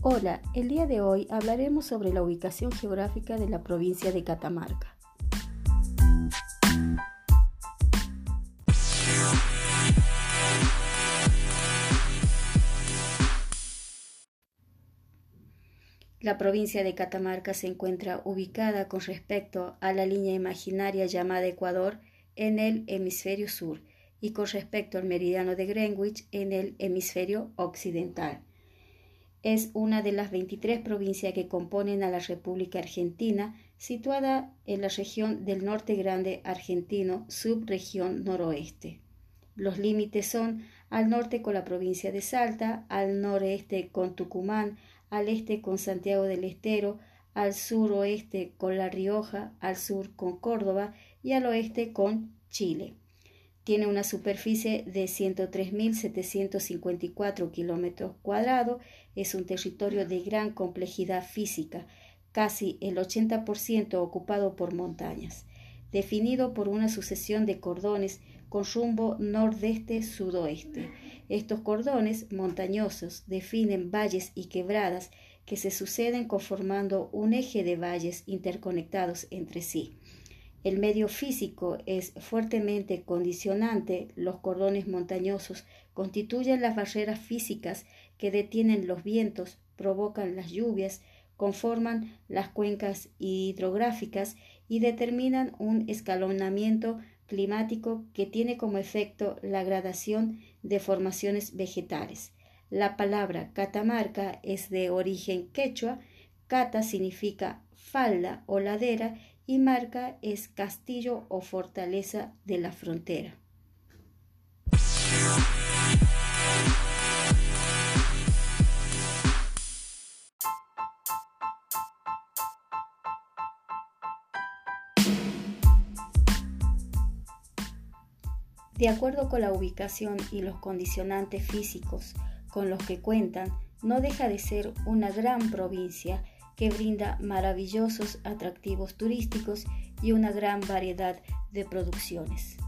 Hola, el día de hoy hablaremos sobre la ubicación geográfica de la provincia de Catamarca. La provincia de Catamarca se encuentra ubicada con respecto a la línea imaginaria llamada Ecuador en el hemisferio sur y con respecto al meridiano de Greenwich en el hemisferio occidental. Es una de las 23 provincias que componen a la República Argentina, situada en la región del Norte Grande argentino, subregión noroeste. Los límites son al norte con la provincia de Salta, al noreste con Tucumán, al este con Santiago del Estero, al suroeste con La Rioja, al sur con Córdoba y al oeste con Chile. Tiene una superficie de 103.754 kilómetros cuadrados. Es un territorio de gran complejidad física, casi el 80% ocupado por montañas, definido por una sucesión de cordones con rumbo nordeste-sudoeste. Estos cordones montañosos definen valles y quebradas que se suceden conformando un eje de valles interconectados entre sí. El medio físico es fuertemente condicionante. Los cordones montañosos constituyen las barreras físicas que detienen los vientos, provocan las lluvias, conforman las cuencas hidrográficas y determinan un escalonamiento climático que tiene como efecto la gradación de formaciones vegetales. La palabra Catamarca es de origen quechua. Cata significa falda o ladera y marca es castillo o fortaleza de la frontera. De acuerdo con la ubicación y los condicionantes físicos con los que cuentan, no deja de ser una gran provincia que brinda maravillosos atractivos turísticos y una gran variedad de producciones.